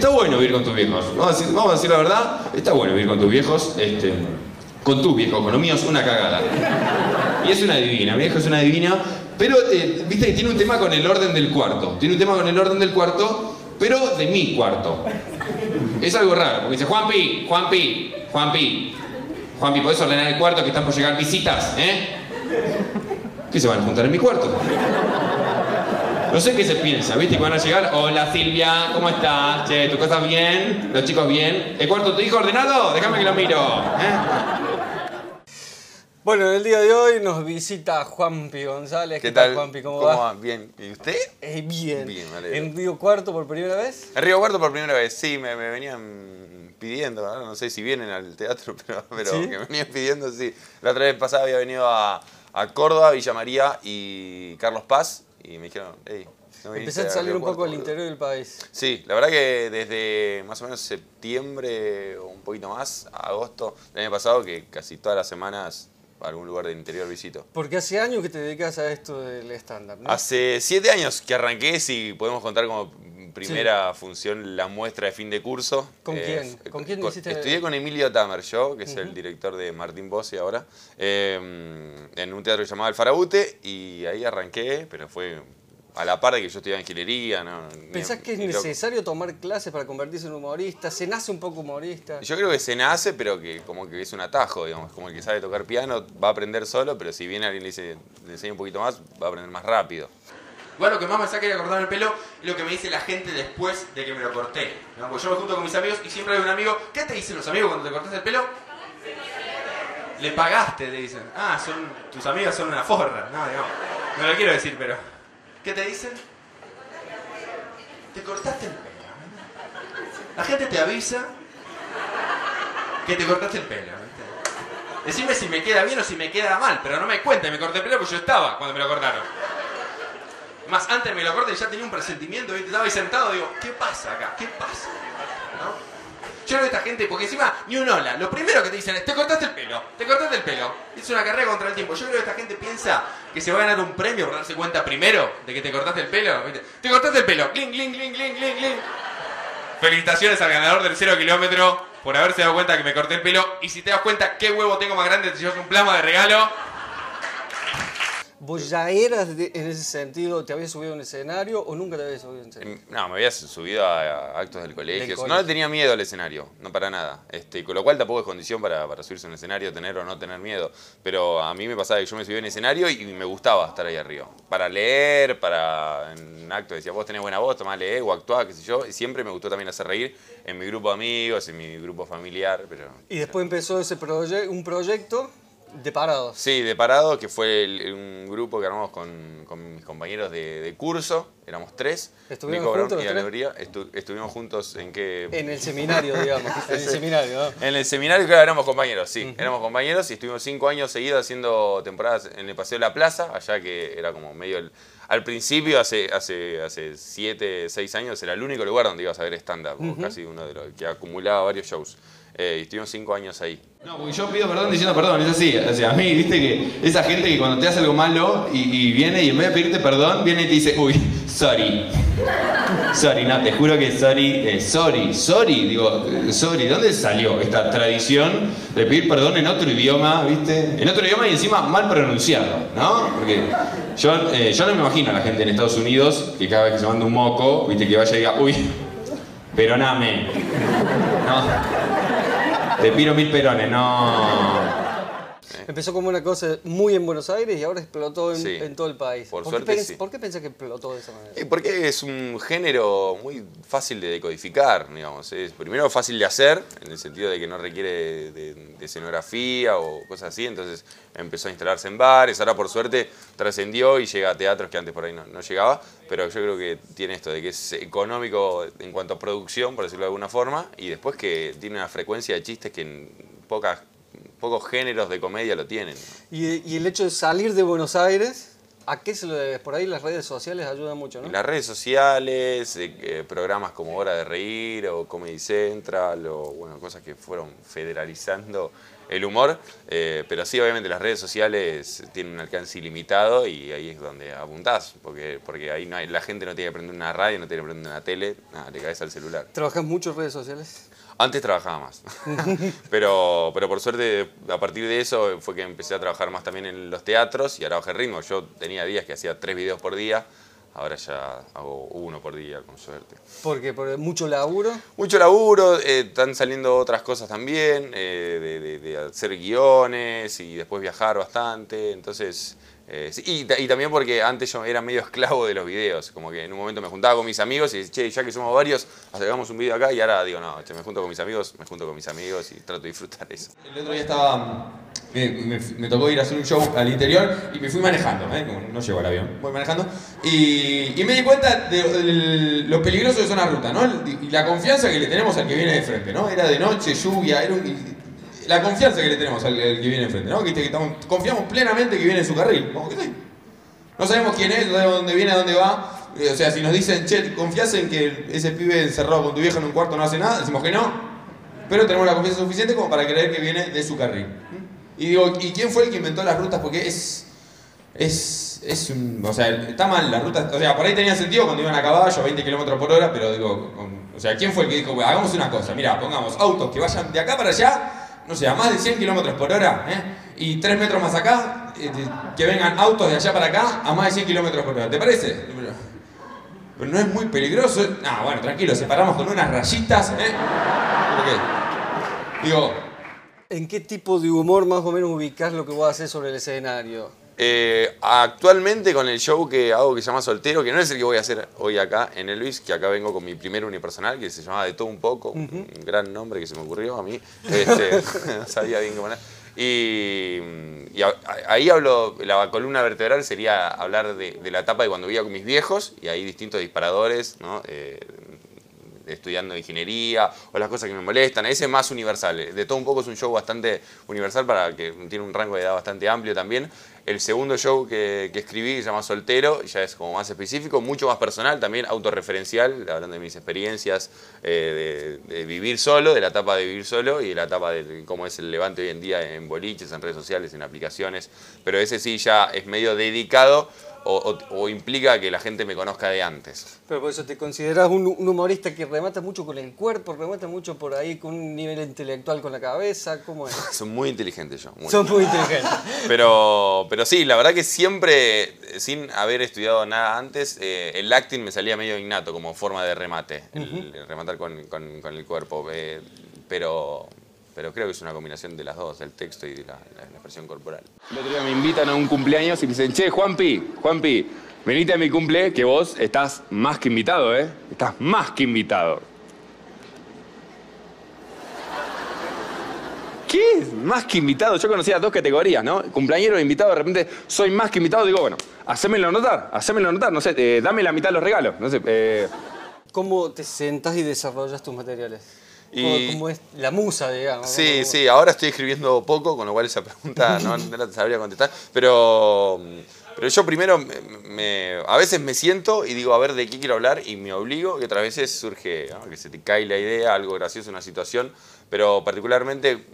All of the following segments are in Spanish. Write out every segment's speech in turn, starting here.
Está bueno vivir con tus viejos. Vamos a decir, la verdad, está bueno vivir con tus viejos. Este, con tus viejos, con los míos, una cagada. Y es una divina, mi viejo es una divina. Pero, eh, viste que tiene un tema con el orden del cuarto. Tiene un tema con el orden del cuarto, pero de mi cuarto. Es algo raro, porque dice, Juanpi, Juanpi, Juanpi, Juanpi, ¿podés ordenar el cuarto que están por llegar visitas? ¿Eh? ¿Qué se van a juntar en mi cuarto? No sé qué se piensa, ¿viste? Que van a llegar. Hola Silvia, ¿cómo estás? Che, ¿tu casa bien? ¿Los chicos bien? ¿El cuarto de tu hijo ordenado? Déjame que lo miro. ¿eh? Bueno, el día de hoy nos visita Juanpi González. ¿Qué, tal, Juanpi? ¿Cómo, ¿Cómo va? Bien. ¿Y usted? Eh, bien. Bien. ¿En Río Cuarto por primera vez? En Río Cuarto por primera vez, sí, me, me venían pidiendo, ¿verdad? no sé si vienen al teatro, pero, pero ¿Sí? que me venían pidiendo, sí. La otra vez pasada había venido a, a Córdoba, Villa María y Carlos Paz, y me dijeron, hey, ¿no Empezaste a salir un poco al boludo?". interior del país. Sí, la verdad que desde más o menos septiembre o un poquito más, a agosto del año pasado, que casi todas las semanas a algún lugar del interior visito. Porque hace años que te dedicas a esto del stand-up, ¿no? Hace siete años que arranqué, si podemos contar como primera función la muestra de fin de curso. ¿Con Eh, quién? f- ¿Con quién con- hiciste? Estudié con Emilio Tamer, yo, que es el director de Martín Bossi ahora, eh, en un teatro llamado El Faraute, y ahí arranqué, pero fue a la par de que yo estudiaba ingeniería. ¿no? Ni- ¿Pensás que es necesario tomar clases para convertirse en humorista? ¿Se nace un poco humorista? Yo creo que se nace, pero que como que es un atajo, digamos, como el que sabe tocar piano va a aprender solo, pero si viene alguien le dice, le enseña un poquito más, va a aprender más rápido. Igual lo que más me saca de cortarme el pelo es lo que me dice la gente después de que me lo corté. ¿no? Yo me junto con mis amigos y siempre hay un amigo. ¿Qué te dicen los amigos cuando te cortaste el pelo? Le pagaste, te dicen. Ah, son, tus amigas son una forra. No, digamos, no lo quiero decir, pero. ¿Qué te dicen? Te cortaste el pelo. La gente te avisa que te cortaste el pelo. Decime si me queda bien o si me queda mal, pero no me cuentes, me corté el pelo porque yo estaba cuando me lo cortaron. Más antes me lo corté y ya tenía un presentimiento, ¿viste? estaba ahí sentado, digo, ¿qué pasa acá? ¿Qué pasa? ¿No? Yo veo a esta gente, porque encima, ni un hola, lo primero que te dicen es, te cortaste el pelo, te cortaste el pelo. Es una carrera contra el tiempo. Yo creo que esta gente piensa que se va a ganar un premio por darse cuenta primero de que te cortaste el pelo. Te cortaste el pelo, cling, cling, cling, cling, cling, cling. Felicitaciones al ganador del cero kilómetro por haberse dado cuenta que me corté el pelo. Y si te das cuenta qué huevo tengo más grande, te llevas un plasma de regalo. ¿Vos ya eras de- en ese sentido, te habías subido a un escenario o nunca te habías subido a un escenario? Em, No, me había subido a, a actos del colegio. Del No le tenía miedo al escenario, no para nada. Este, con lo cual tampoco es condición para, para subirse a un escenario, tener o no tener miedo. Pero a mí me pasaba que yo me subía en escenario y me gustaba estar ahí arriba. Para leer, para en actos decía, vos tenés buena voz, tomá, leer o actuar, qué sé yo. Y siempre me gustó también hacer reír en mi grupo de amigos, en mi grupo familiar. Pero, Y después empezó ese proye- un proyecto de parados. Sí, de Parado, que fue el- un grupo que armamos con, con mis compañeros de, de curso, éramos tres. ¿Estuvieron Nico Brown juntos y. Estu- estuvimos juntos en qué... En el seminario, digamos. En el seminario, ¿no? En el seminario, claro, éramos compañeros, sí. Éramos compañeros y estuvimos cinco años seguidos haciendo temporadas en el Paseo de la Plaza, allá que era como medio el... Al principio, hace, hace, hace siete, seis años, era el único lugar donde ibas a ver stand-up, o casi uno de los que acumulaba varios shows. Eh, y estuvimos cinco años ahí. No, porque yo pido perdón diciendo perdón, es así. O sea, a mí, viste que esa gente que cuando te hace algo malo y, viene y en vez de pedirte perdón, viene y te dice, uy, sorry. Sorry, no, te juro que sorry, eh, sorry, sorry, digo, eh, sorry, ¿dónde salió esta tradición de pedir perdón en otro idioma, viste? En otro idioma y encima mal pronunciado, ¿no? Porque yo, eh, yo no me imagino a la gente en Estados Unidos que cada vez que se manda un moco, viste, que vaya y diga, uy, peroname. No. Te piro mil perones, no. Empezó como una cosa muy en Buenos Aires y ahora explotó en, Sí. en todo el país. Por qué suerte, sí. ¿Por qué pensás que explotó de esa manera? Eh, Porque es un género muy fácil de decodificar, digamos. Es primero fácil de hacer, en el sentido de que no requiere de, de escenografía o cosas así. Entonces empezó a instalarse en bares. Ahora, por suerte, trascendió y llega a teatros que antes por ahí no, no llegaba. Pero yo creo que tiene esto de que es económico en cuanto a producción, por decirlo de alguna forma. Y después que tiene una frecuencia de chistes que en pocas, pocos géneros de comedia lo tienen. Y, y el hecho de salir de Buenos Aires, ¿a qué se lo debes? Por ahí las redes sociales ayudan mucho, ¿no? Las redes sociales, eh, programas como Hora de Reír o Comedy Central o bueno, cosas que fueron federalizando el humor, eh, pero sí, obviamente las redes sociales tienen un alcance ilimitado y ahí es donde apuntás, porque, porque ahí no hay, la gente no tiene que prender una radio, no tiene que prender una tele, nada, le caes al celular. ¿Trabajas mucho en redes sociales? Antes trabajaba más, pero, pero por suerte a partir de eso fue que empecé a trabajar más también en los teatros y ahora bajé el ritmo. Yo tenía días que hacía tres videos por día, ahora ya hago uno por día con suerte. ¿Por qué? ¿Por mucho laburo? Mucho laburo, eh, están saliendo otras cosas también, eh, de, de- de hacer guiones y después viajar bastante, entonces... eh, y, ta- y también porque antes yo era medio esclavo de los videos, como que en un momento me juntaba con mis amigos y che, ya que somos varios, hagamos un video acá y ahora digo, no, che, me junto con mis amigos, me junto con mis amigos y trato de disfrutar eso. El otro día estaba. Me, tocó ir a hacer un show al interior y me fui manejando, ¿eh? Como no llego al avión, voy manejando. Y, me di cuenta de, de lo peligroso que son las rutas, ¿no? Y la confianza que le tenemos al que viene de frente, ¿no? Era de noche, lluvia, era un- la confianza que le tenemos al, al que viene de frente, ¿no? Que, que estamos- confiamos plenamente que viene en su carril, como que sí. No sabemos quién es, no sabemos dónde viene, a dónde va. Eh, O sea, si nos dicen, che, ¿confías en que ese pibe encerrado con tu vieja en un cuarto no hace nada? Decimos que no. Pero tenemos la confianza suficiente como para creer que viene de su carril. Y digo, ¿y quién fue el que inventó las rutas? Porque es. Es. Es un. O sea, está mal la ruta. O sea, por ahí tenía sentido cuando iban a caballo a 20 kilómetros por hora, pero digo. con- o sea, ¿quién fue el que dijo, "Bueno, hagamos una cosa? Mira, pongamos autos que vayan de acá para allá, no sé, a más de 100 kilómetros por hora, ¿eh? Y 3 metros más acá, eh, que vengan autos de allá para acá a más de 100 kilómetros por hora. ¿Te parece? Pero, no es muy peligroso. No, bueno, tranquilo, separamos con unas rayitas, ¿eh? Digo, ¿En qué tipo de humor más o menos ubicás lo que vos haces sobre el escenario? Eh, actualmente con el show que hago que se llama Soltero, que no es el que voy a hacer hoy acá en el Luis, que acá vengo con mi primer unipersonal, que se llamaba De todo un poco, un gran nombre que se me ocurrió a mí, este, no sabía bien cómo era. Y, y a- ahí hablo, la columna vertebral sería hablar de, de la etapa de cuando vivía con mis viejos, y ahí distintos disparadores, ¿no? Eh, estudiando ingeniería o las cosas que me molestan. Ese es más universal. De todo un poco es un show bastante universal para que tiene un rango de edad bastante amplio también. El segundo show que, que escribí se llama Soltero, ya es como más específico, mucho más personal, también autorreferencial, hablando de mis experiencias eh, de, de vivir solo, de la etapa de vivir solo y de la etapa de cómo es el levante hoy en día en boliches, en redes sociales, en aplicaciones. Pero ese sí ya es medio dedicado o, o- o implica que la gente me conozca de antes. Pero por eso te considerás un, un humorista que remata mucho con el cuerpo, remata mucho por ahí con un nivel intelectual con la cabeza, ¿cómo es? Son muy inteligentes yo. muy Son muy inteligentes. Pero, pero sí, la verdad que siempre, sin haber estudiado nada antes, eh, el acting me salía medio innato como forma de remate, el, el rematar con, con- con el cuerpo. eh, pero, pero creo que es una combinación de las dos, del texto y de la, la- la expresión corporal. El otro día me invitan a un cumpleaños y me dicen, che, Juanpi, Juanpi, venite a mi cumple, que vos estás más que invitado, ¿eh? Estás más que invitado. ¿Qué? Más que invitado. Yo conocía dos categorías, ¿no? Cumpleañero e invitado, de repente soy más que invitado. Digo, bueno, hacémelo notar, hacémelo notar. No sé, eh, dame la mitad de los regalos. No sé, eh, ¿Cómo te sentás y desarrollas tus materiales? Y- ¿Cómo, cómo es la musa, digamos? Sí, ¿Cómo- sí, ahora estoy escribiendo poco, con lo cual esa pregunta no, no la sabría contestar. Pero, pero yo primero, me, me- a veces me siento y digo, a ver, ¿de qué quiero hablar? Y me obligo, y otras veces surge ¿no? que se te cae la idea, algo gracioso, una situación. Pero particularmente,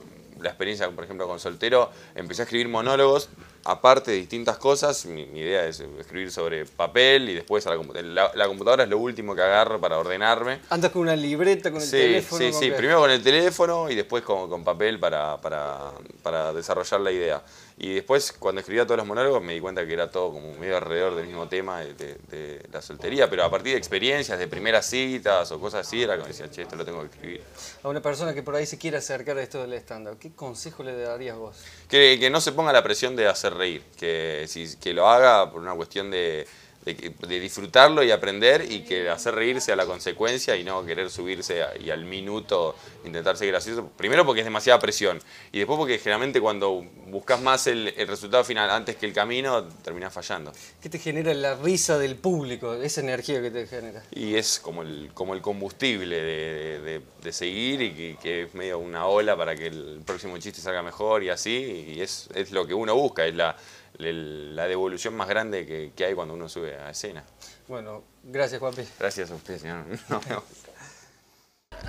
la experiencia, por ejemplo, con Soltero, empecé a escribir monólogos, aparte de distintas cosas. Mi, mi idea es escribir sobre papel y después a la, la- la computadora es lo último que agarro para ordenarme. ¿Andas con una libreta, con el Sí, teléfono? sí, sí. qué? Primero con el teléfono y después con, con papel para, para, para desarrollar la idea. Y después, cuando escribía todos los monólogos, me di cuenta que era todo como medio alrededor del mismo tema de, de- de la soltería, pero a partir de experiencias, de primeras citas o cosas así, era como decía, che, esto lo tengo que escribir. A una persona que por ahí se quiere acercar a esto del stand-up, ¿qué consejo le darías vos? Que, que no se ponga la presión de hacer reír, que, si, que lo haga por una cuestión de, de, disfrutarlo y aprender y que hacer reír sea la consecuencia y no querer subirse a- y al minuto intentar ser gracioso. Primero porque es demasiada presión y después porque generalmente cuando buscas más el, el resultado final antes que el camino terminás fallando. ¿Qué te genera la risa del público, esa energía que te genera? Y es como el, como el combustible de, de- de seguir y que, que es medio una ola para que el próximo chiste salga mejor y así. Y es, es lo que uno busca, es la, el- la devolución más grande que, que hay cuando uno sube a escena. Bueno, gracias Juanpi. Gracias a usted, señor. Nos vemos.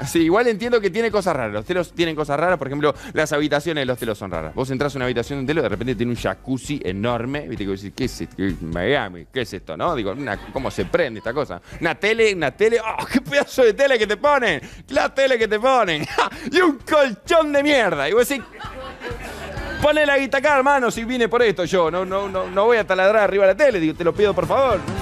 Sí, igual entiendo que tiene cosas raras. Los telos tienen cosas raras. Por ejemplo, las habitaciones de los telos son raras. Vos entras a una habitación de un telo y de repente tiene un jacuzzi enorme. Viste que vos decís, ¿qué es esto? ¿Qué es Miami? ¿Qué es esto? ¿No? Digo, una- ¿cómo se prende esta cosa? Una tele, una tele. ¡Oh, qué pedazo de tele que te ponen! La tele que te ponen. ¡Ja! Y un colchón de mierda. Y vos decís, Ponle la guita acá, hermano, si vine por esto yo. No, no, no, no voy a taladrar arriba de la tele, te lo pido por favor.